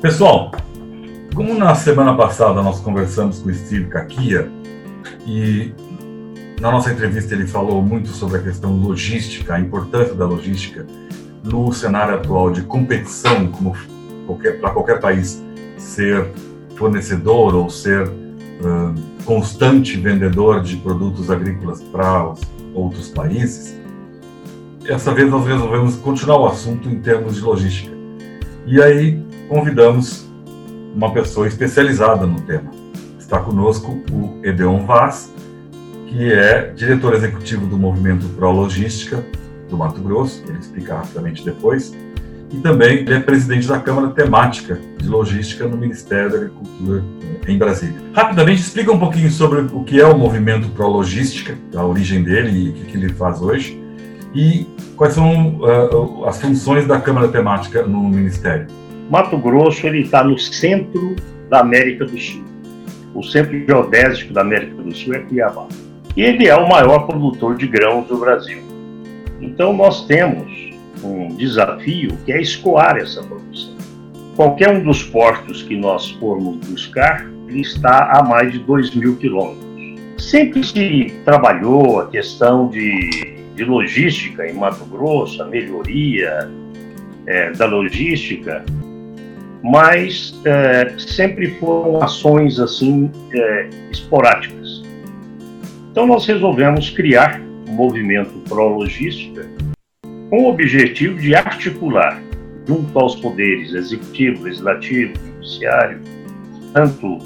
Pessoal, como na semana passada nós conversamos com o Steve Kakia e na nossa entrevista ele falou muito sobre a questão logística, a importância da logística no cenário atual de competição, como para qualquer país ser fornecedor ou ser uh, constante vendedor de produtos agrícolas para os outros países, essa vez nós resolvemos continuar o assunto em termos de logística. E aí convidamos uma pessoa especializada no tema. Está conosco o Edeon Vaz, que é diretor executivo do Movimento Pro Logística do Mato Grosso, ele explica rapidamente depois, e também ele é presidente da Câmara Temática de Logística no Ministério da Agricultura em Brasília. Rapidamente, explica um pouquinho sobre o que é o Movimento Pro Logística, a origem dele e o que ele faz hoje, e quais são uh, as funções da Câmara Temática no Ministério. Mato Grosso ele está no centro da América do Sul. O centro geodésico da América do Sul é Cuiabá. E ele é o maior produtor de grãos do Brasil. Então nós temos um desafio que é escoar essa produção. Qualquer um dos portos que nós formos buscar, ele está a mais de 2 mil quilômetros. Sempre se trabalhou a questão de, de logística em Mato Grosso, a melhoria é, da logística, mas é, sempre foram ações assim é, esporádicas. Então nós resolvemos criar um movimento pró-logística com o objetivo de articular, junto aos poderes executivo, legislativo, judiciário, tanto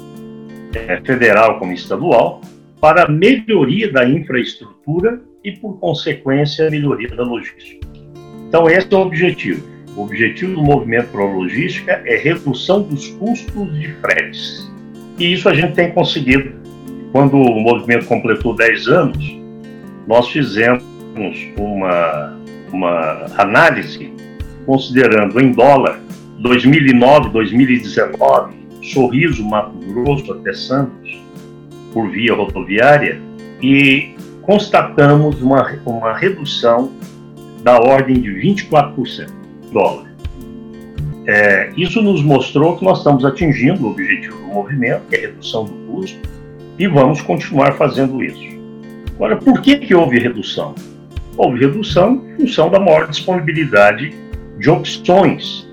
é, federal como estadual, para a melhoria da infraestrutura e, por consequência, a melhoria da logística. Então, esse é o objetivo. O objetivo do movimento para a logística é redução dos custos de fretes. E isso a gente tem conseguido. Quando o movimento completou 10 anos, nós fizemos uma uma análise considerando em dólar 2009, 2019, Sorriso, Mato Grosso até Santos, por via rodoviária, e constatamos uma, uma redução da ordem de 24% dólar. É, isso nos mostrou que nós estamos atingindo o objetivo do movimento, que é a redução do custo, e vamos continuar fazendo isso. Agora, por que, que houve redução? houve redução em função da maior disponibilidade de opções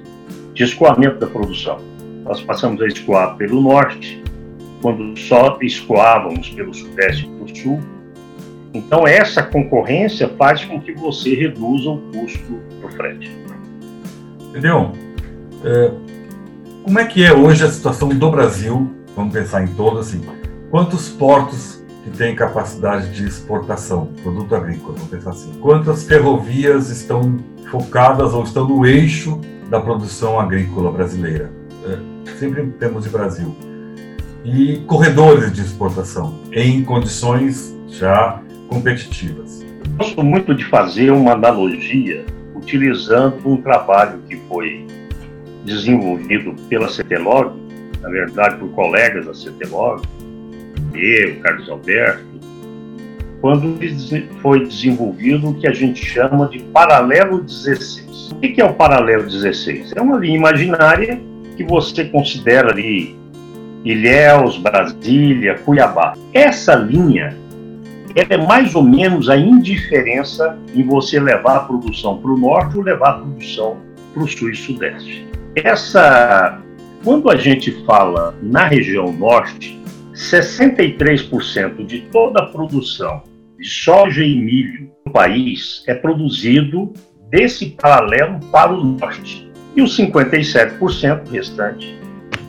de escoamento da produção. Nós passamos a escoar pelo norte, quando só escoávamos pelo sudeste e pelo sul. Então, essa concorrência faz com que você reduza o custo do frete. Entendeu? É, como é que é hoje a situação do Brasil? Vamos pensar em todo assim. Quantos portos que tem capacidade de exportação, produto agrícola, vamos pensar assim. Quantas ferrovias estão focadas ou estão no eixo da produção agrícola brasileira? É, sempre em termos de Brasil. E corredores de exportação em condições já competitivas. Gosto muito de fazer uma analogia utilizando um trabalho que foi desenvolvido pela CETELOG, na verdade por colegas da CETELOG, o Carlos Alberto, quando foi desenvolvido o que a gente chama de paralelo 16. O que é o paralelo 16? É uma linha imaginária que você considera ali Ilhéus, Brasília, Cuiabá. Essa linha é mais ou menos a indiferença em você levar a produção para o norte ou levar a produção para o sul e sudeste. Essa, quando a gente fala na região norte, 63% de toda a produção de soja e milho no país é produzido desse paralelo para o norte e os 57% restante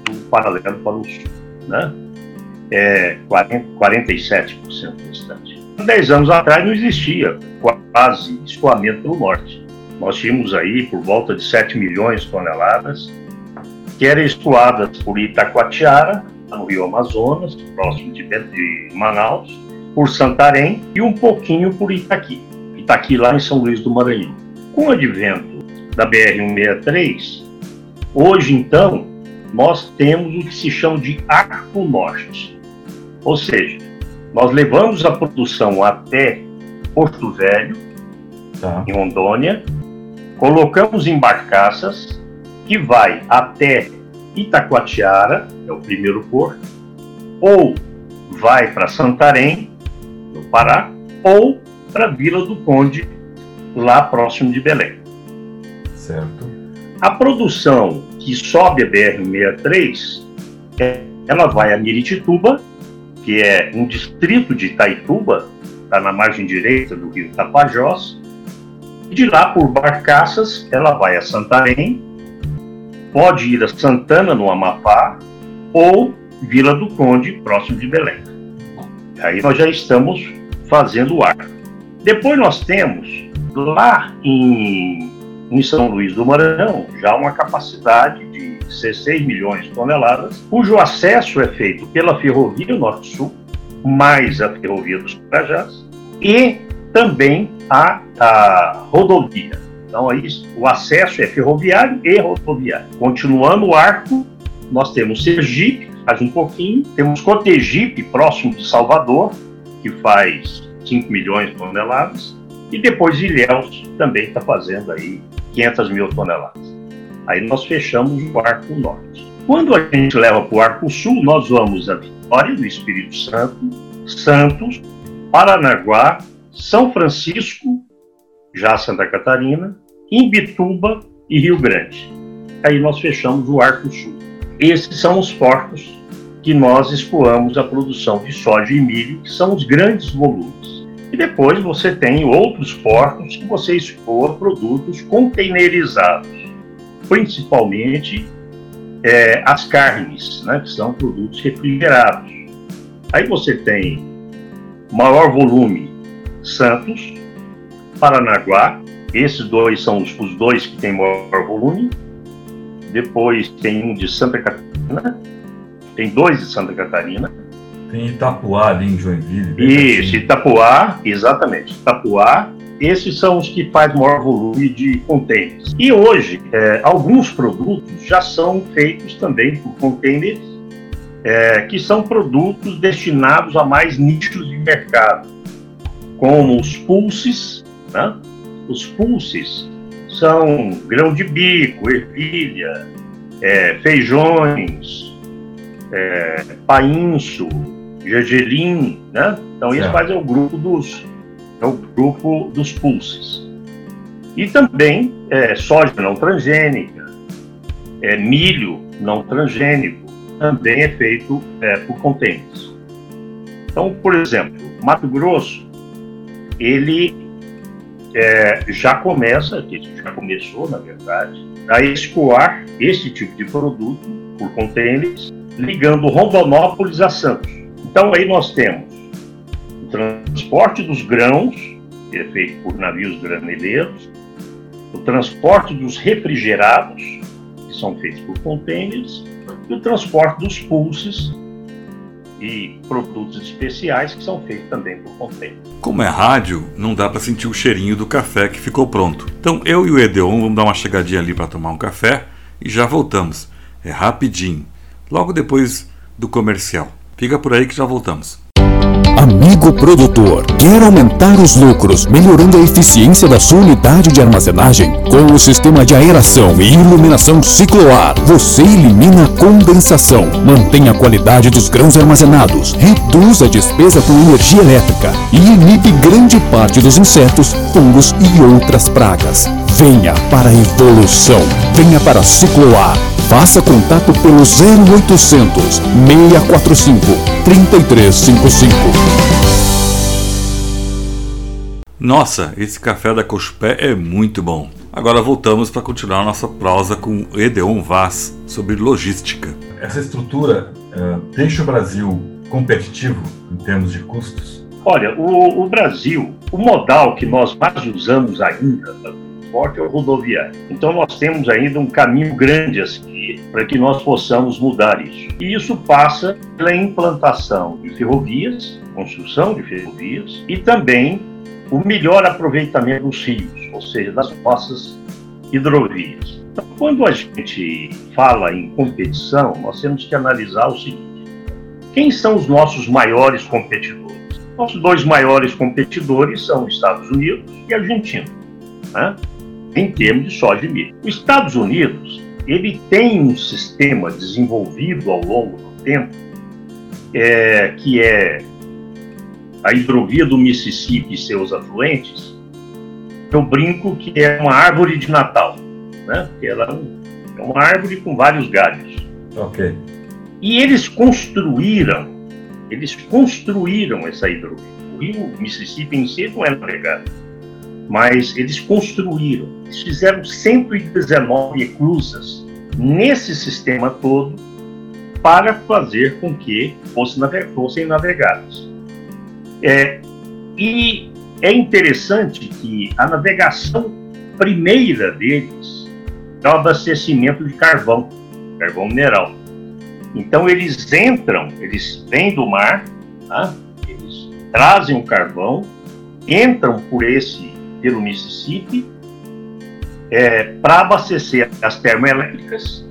do paralelo para o sul, né? É 40, 47% restante. Há 10 anos atrás não existia quase escoamento no norte. Nós tínhamos aí por volta de 7 milhões de toneladas que eram escoadas por Itacoatiara no Rio Amazonas, próximo de Manaus, por Santarém e um pouquinho por Itaqui. Itaqui lá em São Luís do Maranhão. Com o advento da BR-163, hoje então, nós temos o que se chama de Arco Norte. Ou seja, nós levamos a produção até Porto Velho, tá. em Rondônia, colocamos em barcaças que vai até Itacoatiara, é o primeiro porto, ou vai para Santarém, no Pará, ou para Vila do Conde, lá próximo de Belém. Certo. A produção que sobe a BR-63, ela vai a Miritituba, que é um distrito de Itaituba, está na margem direita do rio Tapajós, e de lá por barcaças ela vai a Santarém, pode ir a Santana, no Amapá, ou Vila do Conde, próximo de Belém. Aí nós já estamos fazendo o arco. Depois nós temos, lá em, em São Luís do Maranhão, já uma capacidade de 16 milhões de toneladas, cujo acesso é feito pela Ferrovia Norte-Sul, mais a Ferrovia dos Carajás, e também a, a rodovia. Então, aí, o acesso é ferroviário e rodoviário. Continuando o arco, nós temos Sergipe, faz um pouquinho, temos Cotegipe, próximo de Salvador, que faz 5 milhões de toneladas, e depois Ilhéus também está fazendo aí 500 mil toneladas. Aí nós fechamos o Arco Norte. Quando a gente leva para o Arco Sul, nós vamos a Vitória do Espírito Santo, Santos, Paranaguá, São Francisco, já Santa Catarina, Imbituba e Rio Grande. Aí nós fechamos o Arco Sul. Esses são os portos que nós escoamos a produção de soja e milho, que são os grandes volumes. E depois você tem outros portos que você escoa produtos containerizados, principalmente é, as carnes, né, que são produtos refrigerados. Aí você tem maior volume Santos, Paranaguá, esses dois são os, os dois que têm maior volume. Depois tem um de Santa Catarina, tem dois de Santa Catarina. Tem Itapuá ali em Joinville. Isso, Itapuá, exatamente. Itapuá, esses são os que fazem maior volume de containers. E hoje, é, alguns produtos já são feitos também por containers, é, que são produtos destinados a mais nichos de mercado, como os pulses. Né? Os pulses são grão de bico, ervilha, é, feijões, é, painço, gergelim, né? Então isso faz é o grupo dos é o grupo dos pulses. E também é, soja não transgênica, é, milho não transgênico, também é feito é, por contêineres. Então, por exemplo, Mato Grosso, ele é, já começa, já começou, na verdade, a escoar esse tipo de produto por contêineres ligando Rondonópolis a Santos. Então aí nós temos transporte dos grãos, que é feito por navios graneleiros, o transporte dos refrigerados, que são feitos por contêineres, e o transporte dos pulses e produtos especiais, que são feitos também por contêineres. Como é rádio, não dá para sentir o cheirinho do café que ficou pronto. Então eu e o Edeon vamos dar uma chegadinha ali para tomar um café e já voltamos. É rapidinho logo depois do comercial. Fica por aí que já voltamos. Amigo produtor, quer aumentar os lucros melhorando a eficiência da sua unidade de armazenagem? Com o sistema de aeração e iluminação cicloar, você elimina a condensação, mantém a qualidade dos grãos armazenados, reduz a despesa com energia elétrica e inibe grande parte dos insetos, fungos e outras pragas. Venha para a evolução. Venha para Cicloar. Faça contato pelo 0800 645 3355. Nossa, esse café da Cochupé é muito bom. Agora voltamos para continuar nossa prosa com Edeon Vaz sobre logística. Essa estrutura uh, deixa o Brasil competitivo em termos de custos? Olha, o, o Brasil, o modal que nós mais usamos ainda transporte é rodoviário. Então nós temos ainda um caminho grande a seguir para que nós possamos mudar isso. E isso passa pela implantação de ferrovias, construção de ferrovias e também o melhor aproveitamento dos rios, ou seja, das nossas hidrovias. Então, quando a gente fala em competição, nós temos que analisar o seguinte: quem são os nossos maiores competidores? Nossos dois maiores competidores são os Estados Unidos e a Argentina. Né? Em termos de soja e milho. Os Estados Unidos ele tem um sistema desenvolvido ao longo do tempo, é, que é a hidrovia do Mississippi e seus afluentes. Eu brinco que é uma árvore de Natal, né? Ela é, é uma árvore com vários galhos. Ok. E eles construíram, eles construíram essa hidrovia. O rio Mississippi em si não é navegado, mas eles construíram. Eles fizeram 119 eclusas nesse sistema todo para fazer com que fossem navegados. É, e é interessante que a navegação primeira deles é o abastecimento de carvão, carvão mineral. Então eles entram, eles vêm do mar, tá? eles trazem o carvão, entram por esse pelo Mississippi é, para abastecer as termoelétricas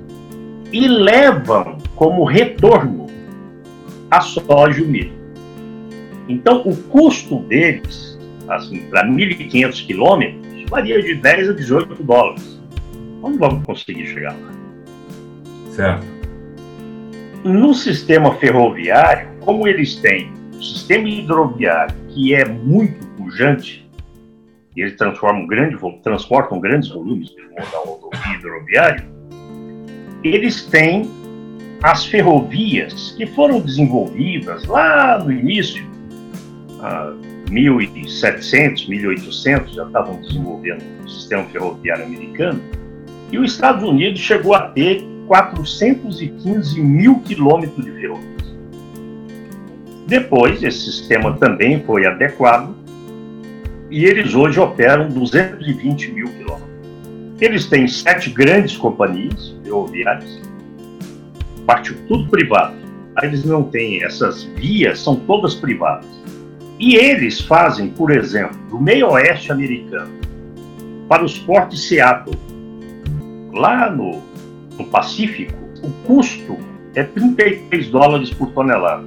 e levam como retorno a soja e o milho. Então, o custo deles, assim, para 1.500 quilômetros, varia de 10 a 18 dólares. Não vamos conseguir chegar lá. Certo. No sistema ferroviário, como eles têm o sistema hidroviário, que é muito pujante, e eles grande, transportam grandes volumes pelo modal hidroviário, eles têm as ferrovias que foram desenvolvidas lá no início, ah, 1700, 1800, já estavam desenvolvendo o sistema ferroviário americano, e os Estados Unidos chegou a ter 415 mil quilômetros de ferrovias. Depois, esse sistema também foi adequado e eles hoje operam 220 mil quilômetros. Eles têm sete grandes companhias ferroviárias, parte tudo privado. Eles não têm essas vias, são todas privadas. E eles fazem, por exemplo, do meio oeste americano para os portos de Seattle, lá no, no Pacífico, o custo é 33 dólares por tonelada,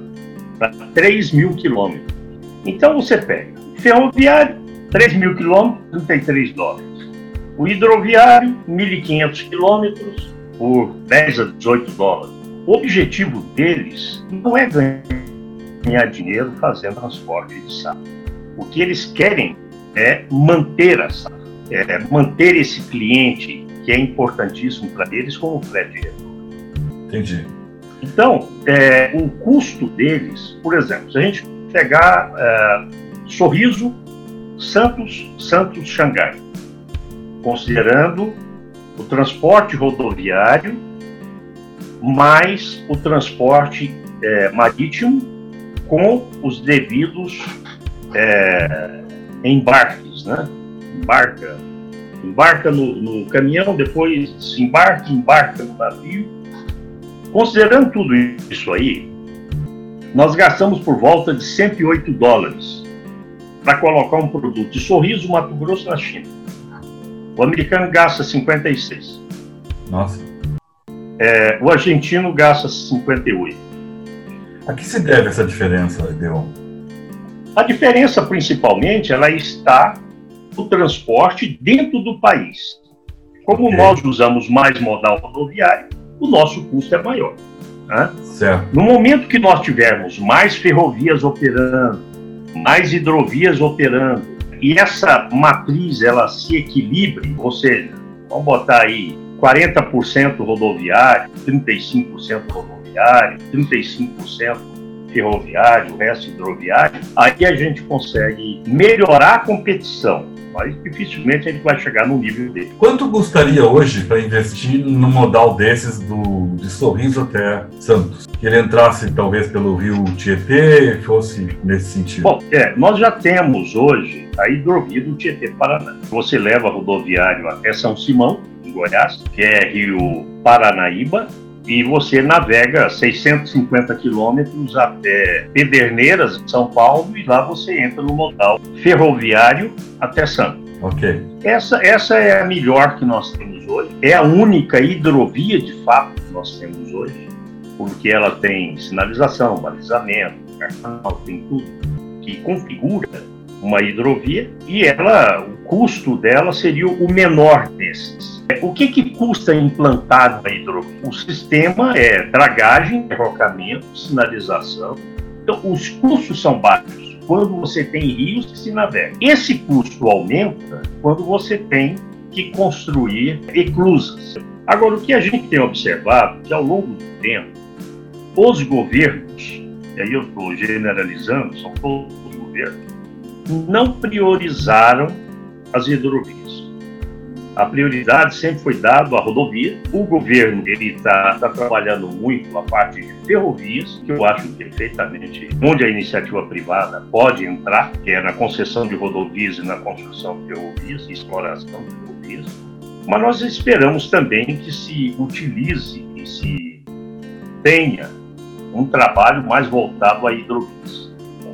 para 3 mil quilômetros. Então você pega ferroviário, 3 mil quilômetros, 33 dólares. O hidroviário, 1.500 quilômetros, por 10 a 18 dólares. O objetivo deles não é ganhar dinheiro fazendo transporte de safra. O que eles querem é manter a safra, é manter esse cliente que é importantíssimo para eles como retorno. Entendi. Então, é, o custo deles, por exemplo, se a gente pegar é, Sorriso, Santos, Santos, Xangai, considerando o transporte rodoviário mais o transporte é, marítimo com os devidos é, embarques, né? Embarca, embarca no, no, caminhão, depois desembarca, embarca no navio. Considerando tudo isso aí, nós gastamos por volta de 108 dólares para colocar um produto de Sorriso, Mato Grosso, na China. O americano gasta 56. Nossa. É, o argentino gasta 58. A que se deve essa diferença, Deon? A diferença, principalmente, ela está no transporte dentro do país. Como okay. nós usamos mais modal rodoviário, o nosso custo é maior. Né? Certo. No momento que nós tivermos mais ferrovias operando, mais hidrovias operando, e essa matriz ela se equilibre, ou seja, vamos botar aí 40% rodoviário, 35% rodoviário, 35% ferroviário, o resto hidroviário, aí a gente consegue melhorar a competição mas dificilmente a gente vai chegar no nível dele. Quanto custaria hoje para investir num modal desses do, de Sorriso até Santos? Que ele entrasse talvez pelo rio Tietê, fosse nesse sentido? Bom, é, nós já temos hoje a hidrovia do Tietê-Paraná. Você leva rodoviário até São Simão, em Goiás, que é rio Paranaíba, e você navega 650 quilômetros até Pederneiras, São Paulo, e lá você entra no modal ferroviário até Santos. Ok. Essa, essa é a melhor que nós temos hoje. É a única hidrovia, de fato, que nós temos hoje, porque ela tem sinalização, balizamento, cartão, tem tudo que configura uma hidrovia e ela, o custo dela seria o menor desses. O que, que custa implantar uma hidrovia? O sistema é dragagem, derrocamento, sinalização. Então, os custos são baixos quando você tem rios que se navegam. Esse custo aumenta quando você tem que construir eclusas. Agora, o que a gente tem observado é que ao longo do tempo, os governos, e aí eu estou generalizando, são todos os governos, não priorizaram as hidrovias. A prioridade sempre foi dada à rodovia. O governo ele está tá trabalhando muito a parte de ferrovias, que eu acho perfeitamente onde a iniciativa privada pode entrar, que é na concessão de rodovias e na construção de ferrovias, exploração de ferrovias. Mas nós esperamos também que se utilize e se tenha um trabalho mais voltado a hidrovias.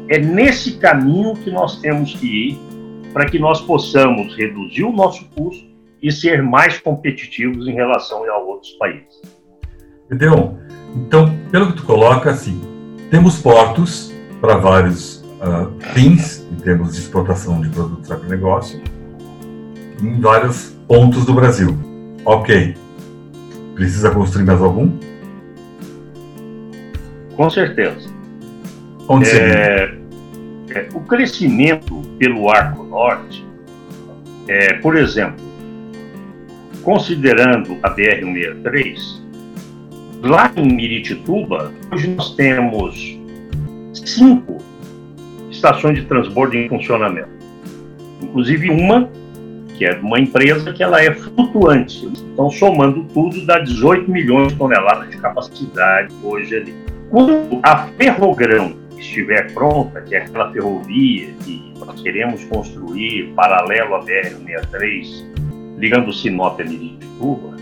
É nesse caminho que nós temos que ir para que nós possamos reduzir o nosso custo e ser mais competitivos em relação a outros países. Entendeu? Então, pelo que tu coloca, assim, temos portos para vários uh, fins, em termos de exportação de produtos agronegócio, em vários pontos do Brasil. Ok. Precisa construir mais algum? Com certeza. Onde é, é, o crescimento pelo Arco Norte, é, por exemplo, considerando a BR-163, lá em Miritituba, hoje nós temos cinco estações de transbordo em funcionamento. Inclusive uma, que é uma empresa que ela é flutuante. Então, somando tudo, dá 18 milhões de toneladas de capacidade hoje ali. Quando a Ferrogrão estiver pronta, que é aquela ferrovia que nós queremos construir paralelo à BR-163, ligando Sinop a Mirituba,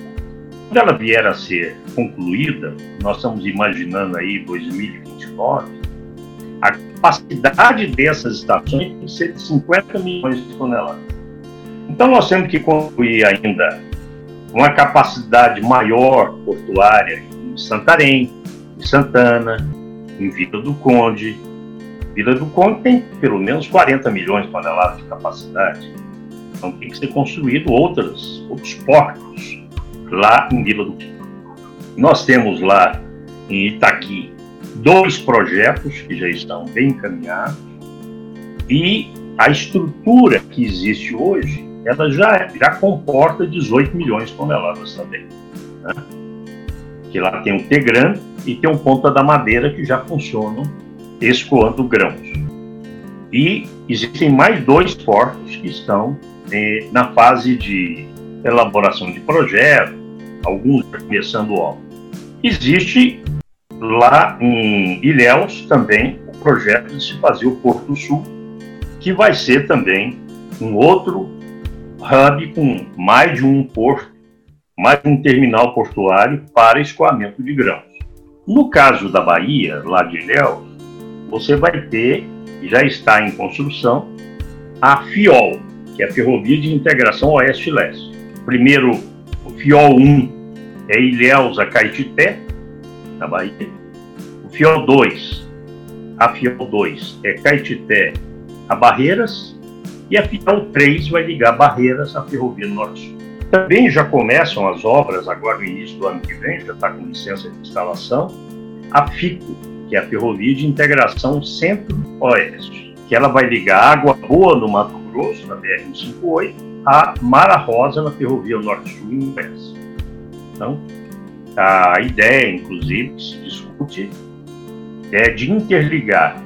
quando ela vier a ser concluída, nós estamos imaginando aí 2029, a capacidade dessas estações tem que ser de 50 milhões de toneladas. Então nós temos que concluir ainda uma capacidade maior portuária em Santarém, em Santana, em Vila do Conde. Vila do Conde tem pelo menos 40 milhões de toneladas de capacidade. Então tem que ser construído outros, outros portos lá em Vila do Quinto. Nós temos lá em Itaqui dois projetos que já estão bem encaminhados e a estrutura que existe hoje ela já, já comporta 18 milhões de toneladas também. Né? Que lá tem um Tegran e tem um Ponta da Madeira que já funcionam escoando grãos. E existem mais dois portos que estão é, na fase de elaboração de projeto, alguns começando obra. Existe lá em Ilhéus também o projeto de se fazer o Porto Sul, que vai ser também um outro hub com mais de um porto, mais um terminal portuário para escoamento de grãos. No caso da Bahia, lá de Ilhéus, você vai ter, já está em construção, a FIOL, que é a Ferrovia de Integração Oeste-Leste. Primeiro, o FIOL 1 é Ilhéus a Caetité, na Bahia. O FIOL 2, a FIOL 2 é Caetité a Barreiras. E a FIOL 3 vai ligar Barreiras à Ferrovia Norte-Sul. Também já começam as obras, agora no início do ano que vem, já está com licença de instalação, a FICO, que é a Ferrovia de Integração Centro-Oeste, que ela vai ligar Água Boa, no Mato Grosso, na BR-158, a Mara Rosa, na Ferrovia Norte-Sul, em Goiás. Então, a ideia, inclusive, que se discute é de interligar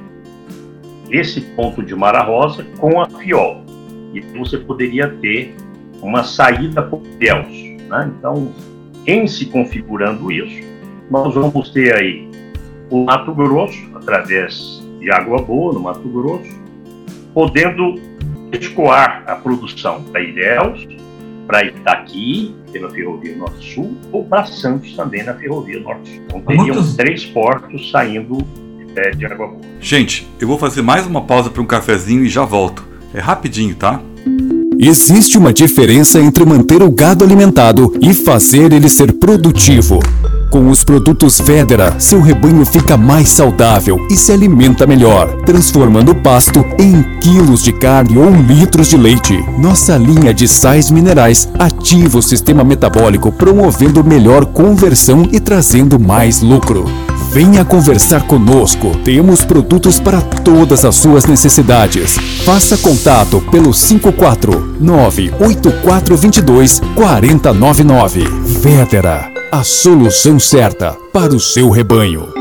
esse ponto de Mara Rosa com a Fiol. E você poderia ter uma saída por Deus. Né? Então, em se configurando isso, nós vamos ter aí o Mato Grosso, através de Água Boa, no Mato Grosso, podendo escoar a produção para Ilhéus, para Itaqui, pela Ferrovia Norte-Sul, ou para Santos também na Ferrovia Norte-Sul. Então teriam Muitos... três portos saindo é, de Água Boa. Gente, eu vou fazer mais uma pausa para um cafezinho e já volto. É rapidinho, tá? Existe uma diferença entre manter o gado alimentado e fazer ele ser produtivo. Com os produtos Federa, seu rebanho fica mais saudável e se alimenta melhor, transformando o pasto em quilos de carne ou litros de leite. Nossa linha de sais minerais ativa o sistema metabólico, promovendo melhor conversão e trazendo mais lucro. Venha conversar conosco. Temos produtos para todas as suas necessidades. Faça contato pelo 549 8422 4099. Vétera, a solução certa para o seu rebanho.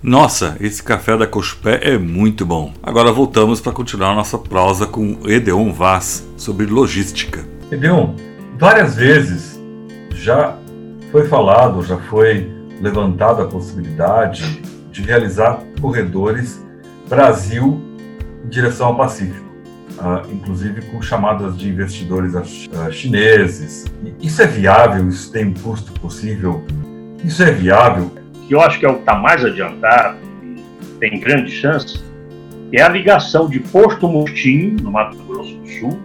Nossa, esse café da Cochupé é muito bom. Agora voltamos para continuar nossa prosa com Edeon Vaz sobre logística. Edeon, várias vezes já foi falado, já foi levantada a possibilidade de realizar corredores Brasil em direção ao Pacífico, uh, inclusive com chamadas de investidores uh, chineses. E isso é viável? Isso tem um custo possível? Isso é viável? Que eu acho que é o que está mais adiantado e tem grande chance é a ligação de Porto Murtinho, no Mato Grosso do Sul,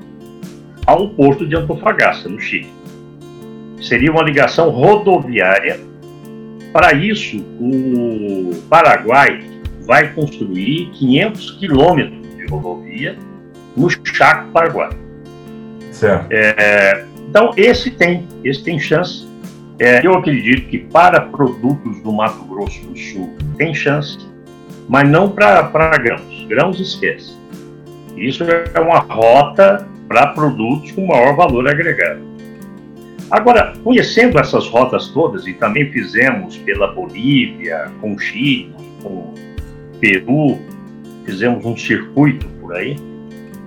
ao porto de Antofagasta, no Chile. Seria uma ligação rodoviária para isso, o Paraguai vai construir 500 quilômetros de rodovia no Chaco Paraguai. Certo. É, então, esse tem, esse tem chance. É, eu acredito que para produtos do Mato Grosso do Sul tem chance, mas não para grãos. Grãos esquece. Isso é uma rota para produtos com maior valor agregado. Agora, conhecendo essas rotas todas, e também fizemos pela Bolívia, com Chile, com Peru, fizemos um circuito por aí,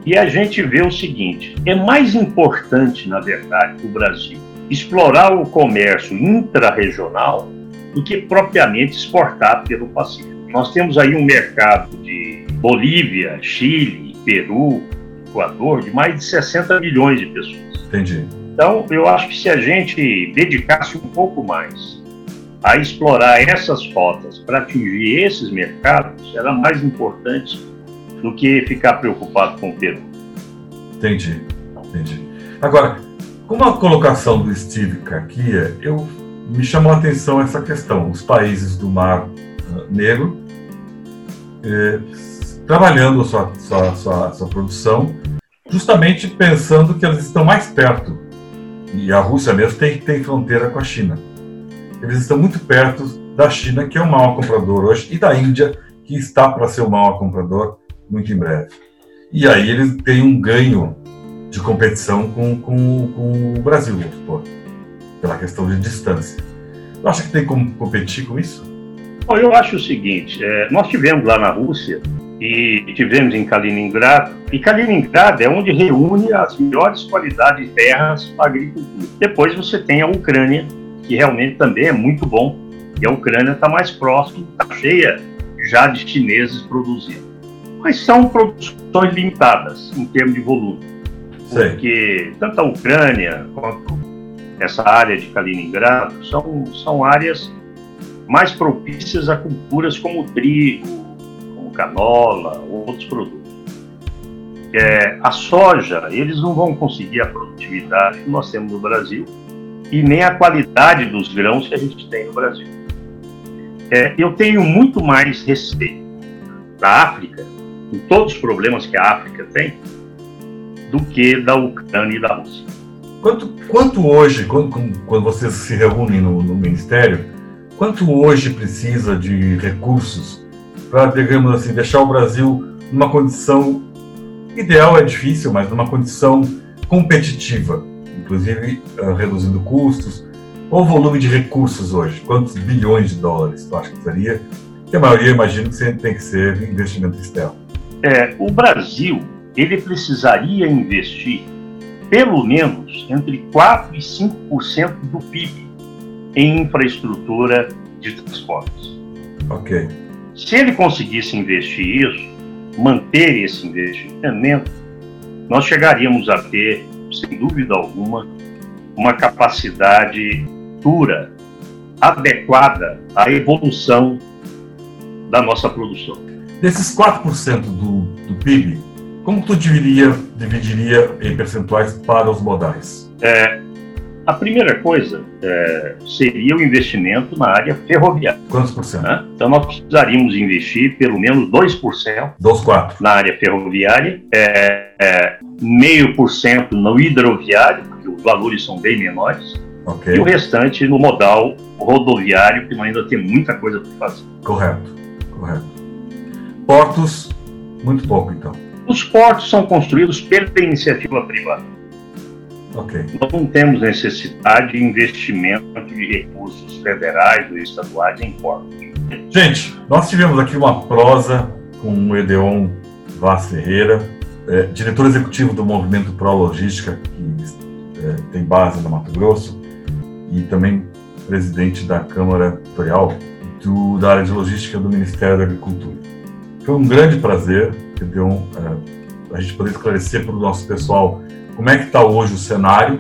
e a gente vê o seguinte: é mais importante, na verdade, para o Brasil explorar o comércio intrarregional do que propriamente exportar pelo Pacífico. Nós temos aí um mercado de Bolívia, Chile, Peru, Equador, de mais de 60 milhões de pessoas. Entendi. Então, eu acho que se a gente dedicasse um pouco mais a explorar essas rotas para atingir esses mercados, era mais importante do que ficar preocupado com o Peru. Entendi, entendi. Agora, com a colocação do Steve Kakia, eu me chamou a atenção essa questão. Os países do Mar uh, Negro eh, trabalhando a sua, sua, sua, sua produção, justamente pensando que eles estão mais perto e a Rússia mesmo tem, tem fronteira com a China. Eles estão muito perto da China, que é o maior comprador hoje, e da Índia, que está para ser o maior comprador muito em breve. E aí eles têm um ganho de competição com, com, com o Brasil, vamos pela questão de distância. Você acha que tem como competir com isso? Bom, eu acho o seguinte: é, nós tivemos lá na Rússia e tivemos em Kaliningrado. E Kaliningrado é onde reúne as melhores qualidades de terras para agricultura. Depois você tem a Ucrânia, que realmente também é muito bom. E a Ucrânia está mais próximo, está cheia já de chineses produzindo. Mas são produções limitadas em termos de volume. Porque tanto a Ucrânia quanto essa área de Kaliningrado são, são áreas mais propícias a culturas como o trigo, canola, outros produtos. É, a soja, eles não vão conseguir a produtividade que nós temos no Brasil e nem a qualidade dos grãos que a gente tem no Brasil. É, eu tenho muito mais respeito da África, com todos os problemas que a África tem, do que da Ucrânia e da Rússia. Quanto, quanto hoje, quando, quando vocês se reúnem no, no Ministério, quanto hoje precisa de recursos para, digamos assim, deixar o Brasil numa condição ideal é difícil, mas numa condição competitiva, inclusive uh, reduzindo custos. Qual o volume de recursos hoje? Quantos bilhões de dólares tu acha que seria? Que a maioria, imagino, que tem que ser investimento externo. É, o Brasil ele precisaria investir pelo menos entre 4 e 5% do PIB em infraestrutura de transportes. Ok. Se ele conseguisse investir isso, manter esse investimento, nós chegaríamos a ter, sem dúvida alguma, uma capacidade dura, adequada à evolução da nossa produção. Desses 4% do, do PIB, como tu dividiria, dividiria em percentuais para os modais? É, A primeira coisa é, seria o investimento na área ferroviária. Quantos por cento? Né? Então, nós precisaríamos investir pelo menos 2%. Dos quatro. Na área ferroviária, é, é, meio por cento no hidroviário, porque os valores são bem menores. Okay. E o restante no modal rodoviário, que ainda tem muita coisa para fazer. Correto, correto. Portos, muito pouco, então. Os portos são construídos pela iniciativa privada. Okay. Nós não temos necessidade de investimento de recursos federais ou estaduais em portos. Gente, nós tivemos aqui uma prosa com o Edeon Vaz Ferreira, é, diretor executivo do Movimento Pro Logística, que é, tem base no Mato Grosso, e também presidente da Câmara Editorial do, da área de logística do Ministério da Agricultura. Foi um grande prazer, Edeon, é, a gente poder esclarecer para o nosso pessoal como é que está hoje o cenário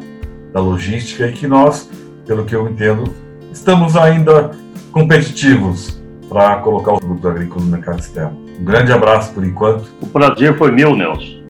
da logística e que nós, pelo que eu entendo, estamos ainda competitivos para colocar o produto agrícola no mercado externo. Um grande abraço por enquanto. O prazer foi meu, Nelson.